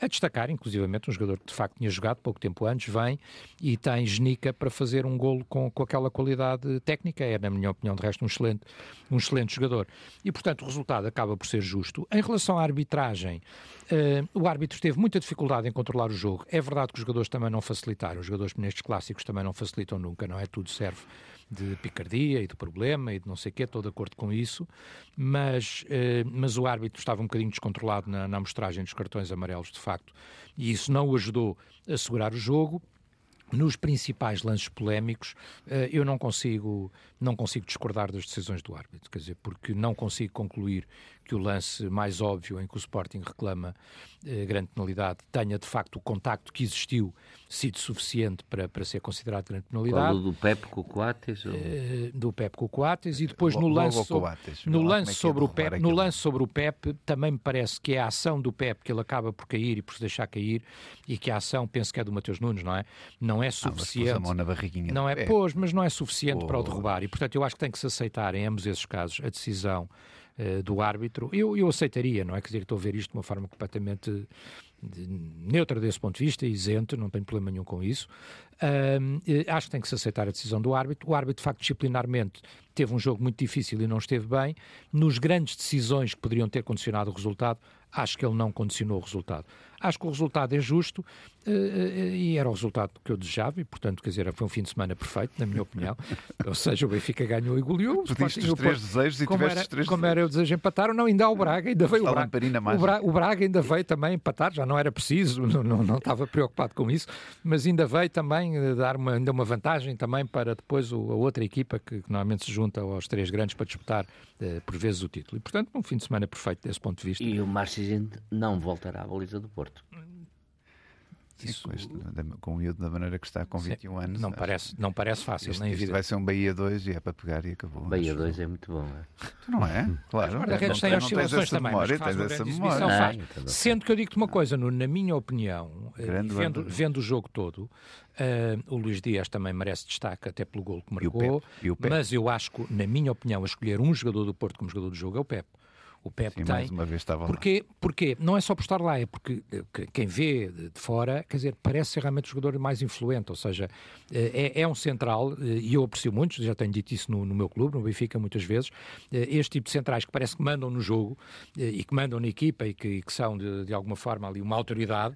a destacar inclusivamente um jogador jogador que de facto tinha jogado pouco tempo antes, vem e tem genica para fazer um golo com, com aquela qualidade técnica. É, na minha opinião, de resto, um excelente, um excelente jogador. E, portanto, o resultado acaba por ser justo. Em relação à arbitragem, uh, o árbitro teve muita dificuldade em controlar o jogo. É verdade que os jogadores também não facilitaram. Os jogadores nestes clássicos também não facilitam nunca, não é? Tudo serve de picardia e de problema e de não sei o quê, estou de acordo com isso, mas, eh, mas o árbitro estava um bocadinho descontrolado na, na amostragem dos cartões amarelos, de facto, e isso não o ajudou a segurar o jogo. Nos principais lances polémicos, eh, eu não consigo, não consigo discordar das decisões do árbitro, quer dizer, porque não consigo concluir que o lance mais óbvio em que o Sporting reclama eh, grande penalidade tenha de facto o contacto que existiu sido suficiente para, para ser considerado grande penalidade. Qual, do Pep com o Coates? Ou... Eh, do Pep com o Coates e depois no lance, sobre, no lance é sobre o Pep, no lance sobre o Pep também me parece que é a ação do Pep que ele acaba por cair e por se deixar cair e que a ação penso que é do Mateus Nunes, não é? Não é ah, suficiente. Ah, na barriguinha não é, pois, mas não é suficiente para o derrubar e portanto eu acho que tem que se aceitar em ambos esses casos a decisão uh, do árbitro, eu, eu aceitaria, não é? Quer dizer, estou a ver isto de uma forma completamente neutra desse ponto de vista, isento, não tenho problema nenhum com isso. Uh, acho que tem que se aceitar a decisão do árbitro. O árbitro, de facto, disciplinarmente teve um jogo muito difícil e não esteve bem. Nos grandes decisões que poderiam ter condicionado o resultado, acho que ele não condicionou o resultado. Acho que o resultado é justo e era o resultado que eu desejava e, portanto, quer dizer, foi um fim de semana perfeito, na minha opinião. Ou seja, o Benfica ganhou e goleou. Pediste os três desejos e como tiveste era, três Como era o desejo empataram, não, ainda há o Braga, ainda veio o Braga. O, Braga. o Braga ainda veio também empatar, já não era preciso, não, não, não estava preocupado com isso, mas ainda veio também eh, dar uma, ainda uma vantagem também para depois o, a outra equipa que, que, normalmente se junta aos três grandes para disputar uh, por vezes o título. E, portanto, um fim de semana perfeito desse ponto de vista. E o Marcos não voltará à baliza do Porto. Isso... com o miúdo da maneira que está, com 21 Sim, anos. Não parece, não parece fácil, isto, nem isto vai ser um Bahia 2 e é para pegar e acabou. Bahia 2 é muito bom, é? Não é? Claro. Os guarda-redes têm oscilações também, memória, mas faz essa memória. Faz. Não, Sendo que eu digo-te uma coisa, na minha opinião, eh, vendo, vendo o jogo todo, uh, o Luís Dias também merece destaque, até pelo gol que marcou, mas eu acho que, na minha opinião, a escolher um jogador do Porto como jogador do jogo é o Pepe O Pep Sim, tem. mais uma vez estava Porquê? lá. Porque não é só por estar lá, é porque eh, quem vê de fora, quer dizer, parece ser realmente o jogador mais influente, ou seja, eh, é, é um central, eh, e eu aprecio muito, já tenho dito isso no, no, meu clube, no Benfica, muitas vezes, este tipo de centrais que parece que mandam no jogo e que mandam na equipa e que, e que são, de, de, alguma forma, ali uma autoridade,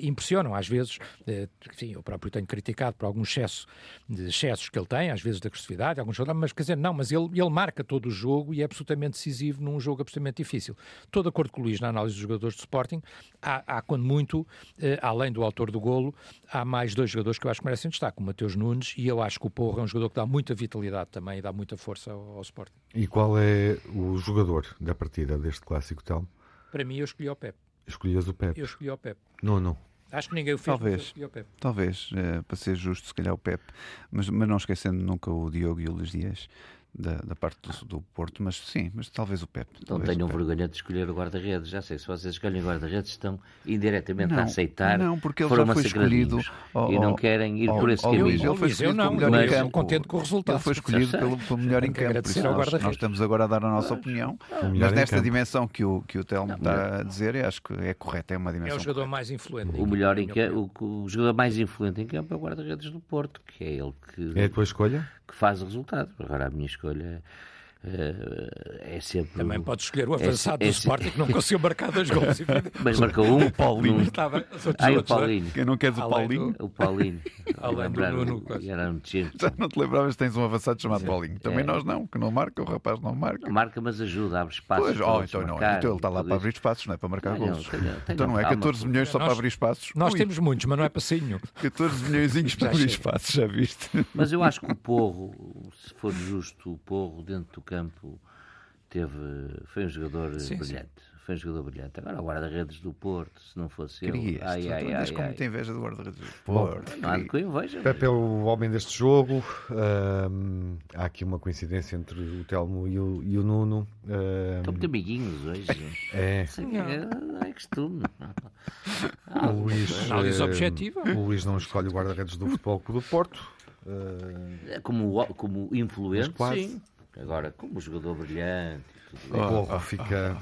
impressionam às vezes, enfim, eu próprio tenho criticado por algum excesso de excessos que ele tem, às vezes de agressividade, alguns mas quer dizer, não, mas ele, ele marca todo o jogo e é absolutamente decisivo num jogo absolutamente difícil. Estou de acordo com o Luís na análise dos jogadores de Sporting. Há, há quando muito, eh, além do autor do golo, há mais dois jogadores que eu acho que merecem destaque, o Mateus Nunes e eu acho que o Porro é um jogador que dá muita vitalidade também e dá muita força ao, ao Sporting. E qual é o jogador da partida deste clássico, Telmo? Para mim, eu escolhi o Pep. Escolhias o Pep? Eu escolhi o Pep. Não, não. Acho que ninguém o fez. Talvez, talvez, é, para ser justo, se calhar o Pep, mas, mas não esquecendo nunca o Diogo e o Luís Dias da, da parte do, do, Porto, mas sim, mas talvez o Pep. Não tenham vergonha de escolher o guarda-redes. Já sei, se vocês escolhem o guarda-redes, estão indiretamente não, a aceitar. Não, porque ele já foi escolhido e não querem ir oh, por esse oh, caminho. Ele foi escolhido não, melhor mas, em campo. contente com o resultado. Ele foi escolhido pelo, pelo melhor em campo. Por isso nós, nós, estamos agora a dar a nossa opinião. Mas nesta dimensão que o, que o Telmo está a dizer, acho que é correto, é uma dimensão. É o jogador mais influente. O, melhor em campo, o, o jogador mais influente em campo é o guarda-redes do Porto, que é ele que. É a tua escolha? Que faz o resultado. Agora a minha escolha é é sempre. Também pode escolher o avançado é, é, do Sporting que não conseguiu marcar dois gols. Mas marcou um. O Paulinho. Estava, ah, o Paulinho. Quem não queres o Paulinho? O Paulinho. Além do Nuno. Já não te lembravas que tens um avançado chamado Sim. Paulinho. Também é. nós não, que não marca, o rapaz não marca. Marca, mas ajuda, abre espaços. Pois, oh, então, não, então ele está lá para abrir espaços, não é para marcar não, gols. Então não é 14 milhões só para abrir espaços. Nós temos muitos, mas não é nenhum. 14 milhões para abrir espaços, já viste? Mas eu acho que o Porro, se for justo, o Porro dentro do campo teve, foi um jogador sim, brilhante. Sim. Foi um jogador brilhante. Agora, o guarda-redes do Porto, se não fosse ele. Ai, ai, ai, como tem inveja do guarda-redes do Porto. Bom, não há de com inveja. Pepe é o homem deste jogo. Um, há aqui uma coincidência entre o Telmo e o, e o Nuno. Um, Estão muito amiguinhos hoje. É. Não é costume. o Luís, análise objetiva. O Luís não escolhe o guarda-redes do Futebol Clube do Porto. Uh, como, como influente, sim. Agora, como jogador brilhante. Oh, oh, fica,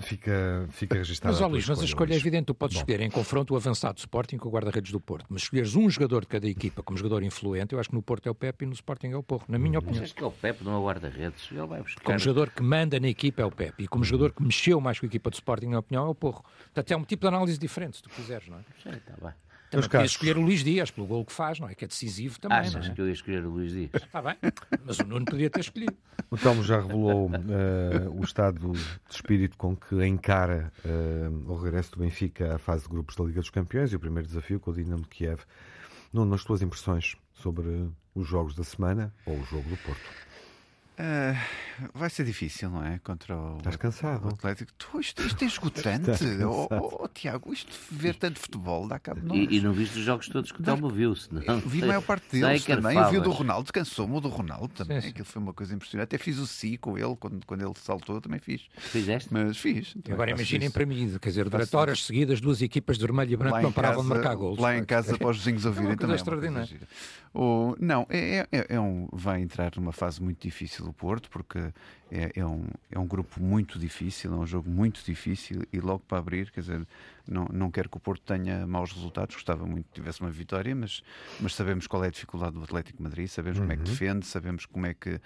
fica, fica registado. Mas, ó Luís, mas a escolha é evidente. Tu podes Bom. escolher em confronto o avançado do Sporting com o guarda-redes do Porto. Mas escolheres um jogador de cada equipa como jogador influente, eu acho que no Porto é o Pepe e no Sporting é o Porro, na minha opinião. Mas que é o Pepe, não é o guarda-redes. Ele vai buscar. Como jogador que manda na equipa é o Pepe. E como jogador que mexeu mais com a equipa do Sporting, na minha opinião, é o Porro. Portanto, é um tipo de análise diferente, se tu quiseres, não é? Sim, está bem. Também podia escolher o Luís Dias pelo gol que faz, não é? Que é decisivo também. Achas é? que eu ia escolher o Luís Dias? Está bem, mas o Nuno podia ter escolhido. O Telmo já revelou uh, o estado de espírito com que encara uh, o regresso do Benfica à fase de grupos da Liga dos Campeões e o primeiro desafio com o Dinamo de Kiev. Nuno, as tuas impressões sobre os jogos da semana ou o jogo do Porto? Uh, vai ser difícil, não é? Contra o, Estás cansado. O Atlético. Tu, isto, isto é esgotante. oh, oh, oh, Tiago, isto ver tanto futebol dá cabo de nós. E, e não viste os jogos todos que o Telmo viu, senão. Eu vi a maior parte deles também. Eu vi o do Ronaldo, cansou-me o do Ronaldo também. Sim, sim. Aquilo foi uma coisa impressionante. Até fiz o si com ele, quando, quando ele saltou, também fiz. Fizeste? Mas fiz. Agora imaginem para mim, quer dizer, durante horas seguidas, duas equipas de vermelho e branco não paravam de marcar gols. Lá em casa, para os vizinhos ouvirem é também. extraordinário. O, não, é, é, é, um, vai entrar numa fase muito difícil o Porto, porque é, é, um, é um grupo muito difícil, é um jogo muito difícil e logo para abrir, quer dizer, não, não quero que o Porto tenha maus resultados, gostava muito que tivesse uma vitória, mas, mas sabemos qual é a dificuldade do Atlético Madrid, sabemos uhum. como é que uhum. defende, sabemos como é que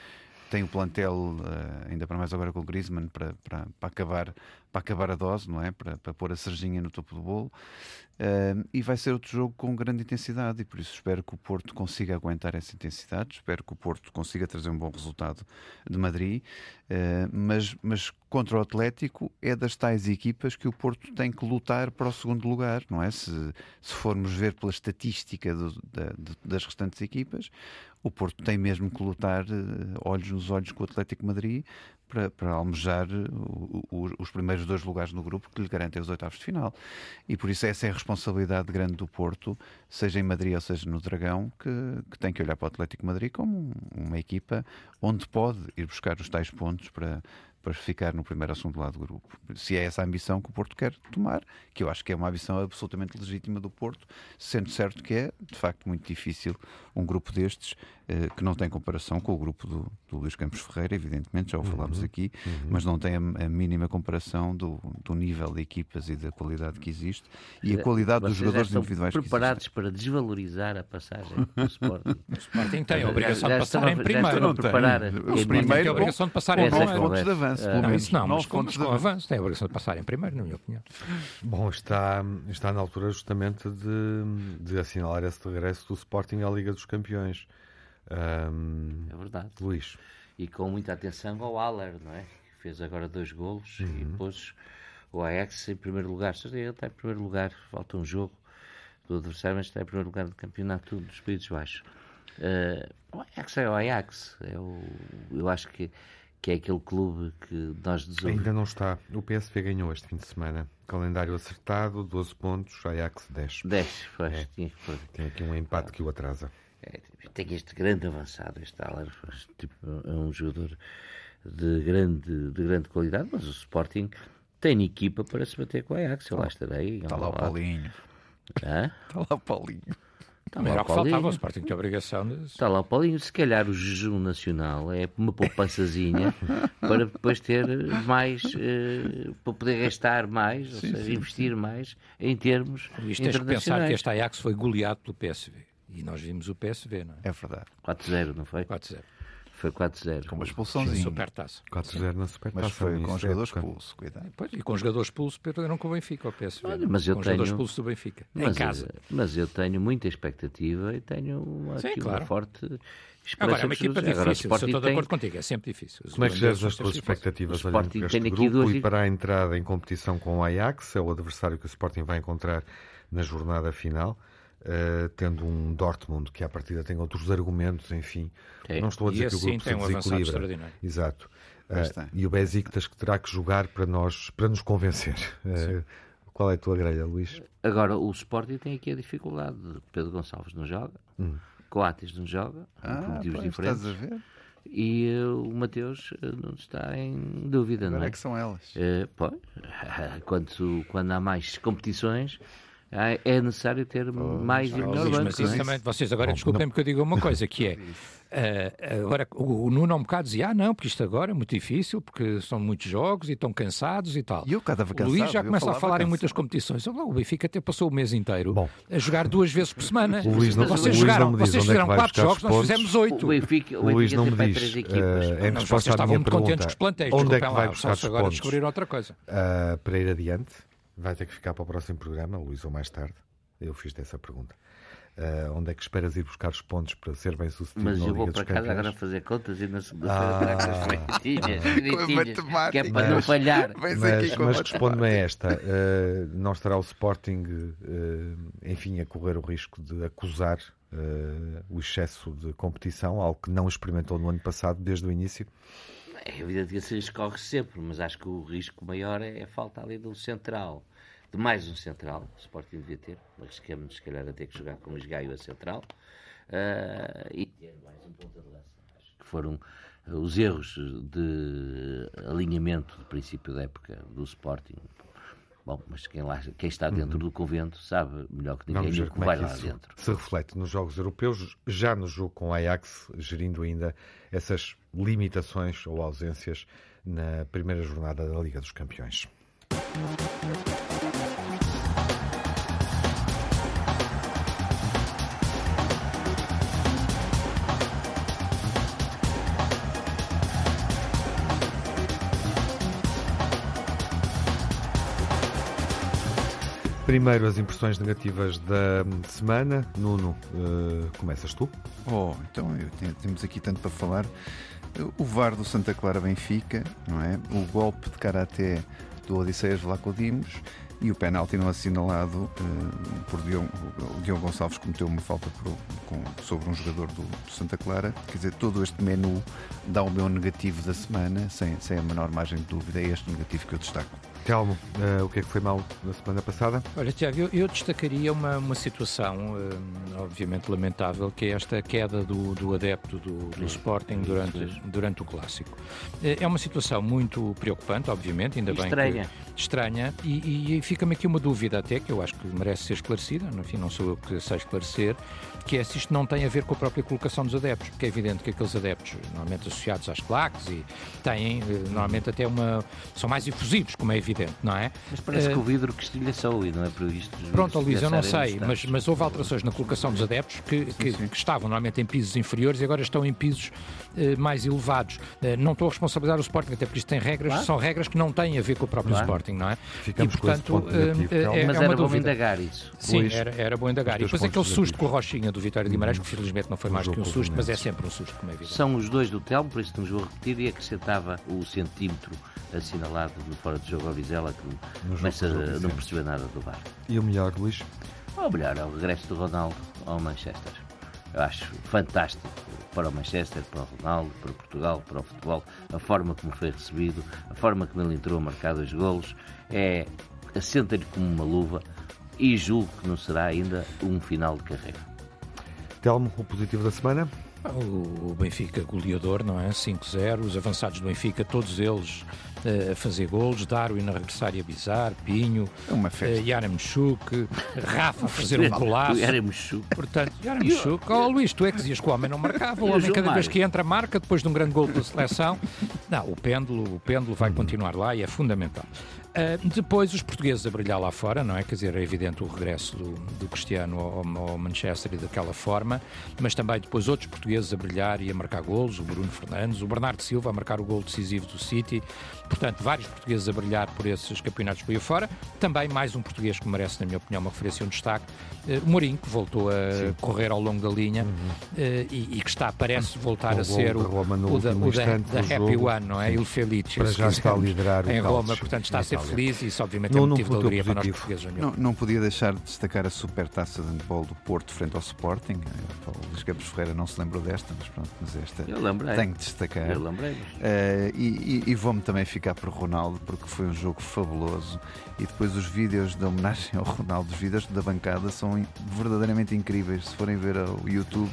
tem o plantel, eh, ainda para mais agora com o Griezmann, para, para, para, acabar, para acabar a dose, não é? Para, para pôr a serginha no topo do bolo. Uh, e vai ser outro jogo com grande intensidade e por isso espero que o Porto consiga aguentar essa intensidade, espero que o Porto consiga trazer um bom resultado de Madrid, uh, mas, mas contra o Atlético é das tais equipas que o Porto tem que lutar para o segundo lugar, não é? Se, se formos ver pela estatística do, da, das restantes equipas, o Porto tem mesmo que lutar uh, olhos nos olhos com o Atlético Madrid para, para almejar o, o, os primeiros dois lugares no grupo que lhe garantem os oitavos de final. E por isso essa é a responsabilidade grande do Porto, seja em Madrid ou seja no Dragão, que, que tem que olhar para o Atlético Madrid como uma equipa onde pode ir buscar os tais pontos para, para ficar no primeiro segundo lado do grupo. Se é essa a ambição que o Porto quer tomar, que eu acho que é uma ambição absolutamente legítima do Porto, sendo certo que é, de facto, muito difícil um grupo destes, eh, que não tem comparação com o grupo do, do Luís Campos Ferreira, evidentemente, já o falámos uhum, aqui, uhum. mas não tem a, a mínima comparação do, do, nível de equipas e da qualidade que existe e a qualidade Vocês dos jogadores individuais preparados para desvalorizar a passagem do Sporting. o Sporting tem a obrigação já, de passar em primeiro. Não preparar o primeiro tem a obrigação de passar em primeiro. pontos de avanço, pelo menos. Não, mas pontos com avanço tem a obrigação de passar em primeiro, na minha opinião. Bom, está, está na altura justamente de, de assinalar esse regresso do Sporting à Liga dos Campeões. Um, é verdade. Luís. E com muita atenção ao Aller, não é? Que fez agora dois golos uhum. e depois o Ajax em primeiro lugar. Ele está em primeiro lugar, falta um jogo do adversário, mas está em primeiro lugar do campeonato dos Países Baixos. Uh, o Ajax é o Ajax. É o, eu acho que, que é aquele clube que nós desejamos. Ainda não está. O PSV ganhou este fim de semana. Calendário acertado, 12 pontos, Ajax 10. 10, pois. É. Tinha que... Tem aqui um empate ah. que o atrasa. É, tem este grande avançado, este Aller, tipo, é um jogador de grande, de grande qualidade, mas o Sporting tem equipa para se bater com a Ajax. Eu lá estarei. Está lá o Paulinho. Está lá o Paulinho. Também era o que faltava, o Sporting tinha obrigação de... Está lá o Paulinho, se calhar o jejum nacional é uma poupançazinha para depois ter mais, uh, para poder gastar mais, sim, ou seja, sim, investir sim. mais em termos Isto tens que pensar que este Ajax foi goleado pelo PSV. E nós vimos o PSV, não é? É verdade. 4-0, não foi? 4-0. Foi 4-0. Com uma expulsãozinha. Supertaça. 4-0 na Supertaça. Mas foi com jogadores expulsos, cuidado. Pois, e com jogadores expulsos perderam com o Benfica, o PSV. Olha, mas eu com tenho... jogadores expulsos do Benfica, mas, em casa. Mas eu tenho muita expectativa e tenho uma, Sim, claro. uma forte... Agora, é uma equipa difícil, Agora, estou de acordo contigo, é sempre difícil. Como é que geres as tuas expectativas olhando para este grupo duas... e para a entrada em competição com o Ajax? É o adversário que o Sporting vai encontrar na jornada final. Uh, tendo um Dortmund que à partida tem outros argumentos, enfim. É. Não estou a dizer e que assim o grupo tem se desequilibra. Um Exato. Uh, e o Besiktas que terá que jogar para, nós, para nos convencer. Uh, qual é a tua grelha, Luís? Agora, o Sporting tem aqui a dificuldade. Pedro Gonçalves não joga, hum. Coates não joga, ah, por motivos pois, diferentes. Estás a ver? E uh, o Mateus não está em dúvida, Agora não é? é que são elas. Uh, pois, quando, quando há mais competições, é necessário ter oh, mais e melhor banco. Mas isso também, vocês agora desculpem porque eu digo uma coisa, que é, uh, agora o, o Nuno há um bocado dizia, ah não, porque isto agora é muito difícil, porque são muitos jogos e estão cansados e tal. E eu cada vez O Luís já começa a falar cansado. em muitas competições. O Benfica até passou o mês inteiro Bom, a jogar duas vezes por semana. O Luís não, vocês o jogaram, Luís vocês fizeram é quatro jogos, nós fizemos oito. O Benfica, o, Luís não me diz, uh, em resposta à minha muito pergunta, contentes com os plantéis, onde é que vai buscar os agora descobrir outra coisa. Uh, para ir adiante, vai ter que ficar para o próximo programa, Luís, ou mais tarde. Eu fiz essa pergunta. Uh, onde é que esperas ir buscar os pontos para ser bem sucedido Mas eu vou para casa agora fazer contas e na segunda-feira ah, trago as feitinhas, que é para não falhar. Mas, mas responde-me a esta: uh, não estará o Sporting, uh, enfim, a correr o risco de acusar o excesso de competição, algo que não experimentou no ano passado, desde o início? É evidente que se escorre sempre, mas acho que o risco maior é a falta ali do central de mais um central, o Sporting devia ter, arriscamos se calhar a ter que jogar com o Esgaio a central, uh, e ter mais um ponta de lança. Acho que foram os erros de alinhamento do princípio da época do Sporting. Bom, mas quem, lá, quem está dentro uhum. do convento sabe melhor que ninguém o que vai é que lá dentro. Se reflete nos Jogos Europeus, já no jogo com o Ajax, gerindo ainda essas limitações ou ausências na primeira jornada da Liga dos Campeões. Primeiro, as impressões negativas da semana. Nuno, uh, começas tu? Oh, então tenho, temos aqui tanto para falar. O VAR do Santa Clara Benfica, não é? O golpe de karaté do Odisseias Vlacodimos e o penalti não assinalado uh, por Diogo, o Diogo Gonçalves cometeu uma falta por, com, sobre um jogador do, do, Santa Clara. Quer dizer, todo este menu dá o meu negativo da semana, sem, sem a menor margem de dúvida. É este negativo que eu destaco. Telmo, uh, o que é que foi mal na semana passada? Olha, Tiago, eu, eu destacaria uma, uma situação, uh, obviamente lamentável, que é esta queda do, do adepto do, do Sporting durante, durante o Clássico. Uh, é uma situação muito preocupante, obviamente, ainda bem estranha. que... Estranha. E, e fica-me aqui uma dúvida até, que eu acho que merece ser esclarecida, enfim, não sou eu que sei esclarecer, que é se isto não tem a ver com a própria colocação dos adeptos, porque é evidente que aqueles adeptos, normalmente associados às claques, e têm, normalmente até uma... são mais efusivos, como é evidente não é? Mas parece uh, que o vidro que estilhaçou e não é previsto. Pronto, Luís, eu não sei, mas, mas houve alterações na colocação dos adeptos que, sim, que, sim. que, estavam normalmente em pisos inferiores e agora estão em pisos uh, mais elevados. Uh, não estou a responsabilizar o Sporting, até porque isto tem regras, claro. são regras que não têm a ver com o próprio claro. Sporting, não é? Ficamos e, portanto, é, mas é era bom indagar isso. Sim, era, era bom indagar. E depois aquele susto com o Rochinha do Vitória de Guimarães, que felizmente não foi mais que um susto, mas é sempre um susto, como é evidente. São os dois do Telmo, por isso nos vou repetir e acrescentava o centímetro assinalado no fora de jogo ao Vizela, que começa a não perceber nada do bar. E o melhor, Luís? O melhor é o regresso do Ronaldo ao Manchester. Eu acho fantástico para o Manchester, para o Ronaldo, para Portugal, para o futebol, a forma como foi recebido, a forma como ele entrou a marcar dois golos, é assenta-lhe como uma luva e julgo que não será ainda um final de carreira. Telmo, o positivo da semana? O Benfica goleador, não é? 5-0, os avançados do Benfica, todos eles uh, a fazer golos, Darwin a regressar e a bizar, Pinho, é uma festa. Uh, Yaremchuk, Rafa a fazer um golaço. Yaremchuk. Portanto, Yaremchuk. Oh, Luís, tu é que dizias que o homem não marcava, o homem cada vez que entra marca, depois de um grande gol da seleção. Não, o pêndulo, o pêndulo vai continuar lá e é fundamental. Uh, depois os portugueses a brilhar lá fora, não é? Quer dizer, é evidente o regresso do, do Cristiano ao, ao, Manchester e daquela forma, mas também depois outros portugueses a brilhar e a marcar golos, o Bruno Fernandes, o Bernardo Silva a marcar o gol decisivo do City, portanto, vários portugueses a brilhar por esses campeonatos por aí fora. Também mais um português que merece, na minha opinião, uma referência e um destaque, uh, o Mourinho, que voltou a Sim. correr ao longo da linha uhum. uh, e, e, que está, parece voltar a ser o, o, da, o da, da Happy One, não é? Il Felice. Para já está a liderar em Roma, portanto, está a ser feliz e isso obviamente não, é motivo de alegria para nós portugueses. Não, não podia deixar de destacar a super taça de handball do Porto frente ao Sporting. Eh, o Luís Campos Ferreira não se lembrou desta, mas pronto, mas esta Eu lembrei. tenho de destacar. Eu lembrei. Uh, e, e, e vou-me também ficar por Ronaldo, porque foi um jogo fabuloso. E depois os vídeos da homenagem ao Ronaldo, os vídeos da bancada são verdadeiramente incríveis. Se forem ver ao YouTube,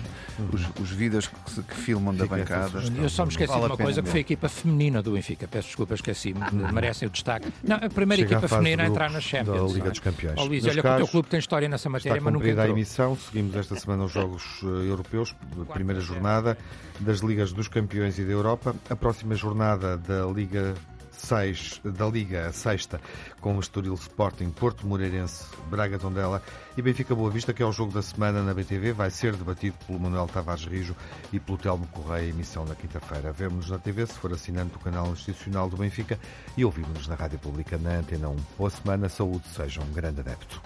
os, os vídeos que, que filmam da bancada. Eu só me esqueci vale de uma coisa que foi a equipa feminina do Benfica. Peço desculpa, esqueci. Merecem o destaque. Não, a primeira primeira equipa feminina a entrar na Champions. Da Liga dos Campeões. Oh, Luís, olha que o teu clube tem história nessa matéria, está mas nunca entrou. a emissão, seguimos esta semana os Jogos eh, Europeus, primeira jornada das Ligas dos Campeões e da Europa. A próxima jornada da Liga 6 da Liga, sexta, com o Estoril Sporting, Porto Moreirense, Braga Tondela e Benfica Boa Vista, que é o jogo da semana na BTV, vai ser debatido pelo Manuel Tavares Rijo e pelo Telmo Correia, emissão na quinta-feira. Vemo-nos na TV, se for assinante do canal institucional do Benfica e ouvimos-nos na Rádio Pública na Antena 1. Boa semana, saúde, seja um grande adepto.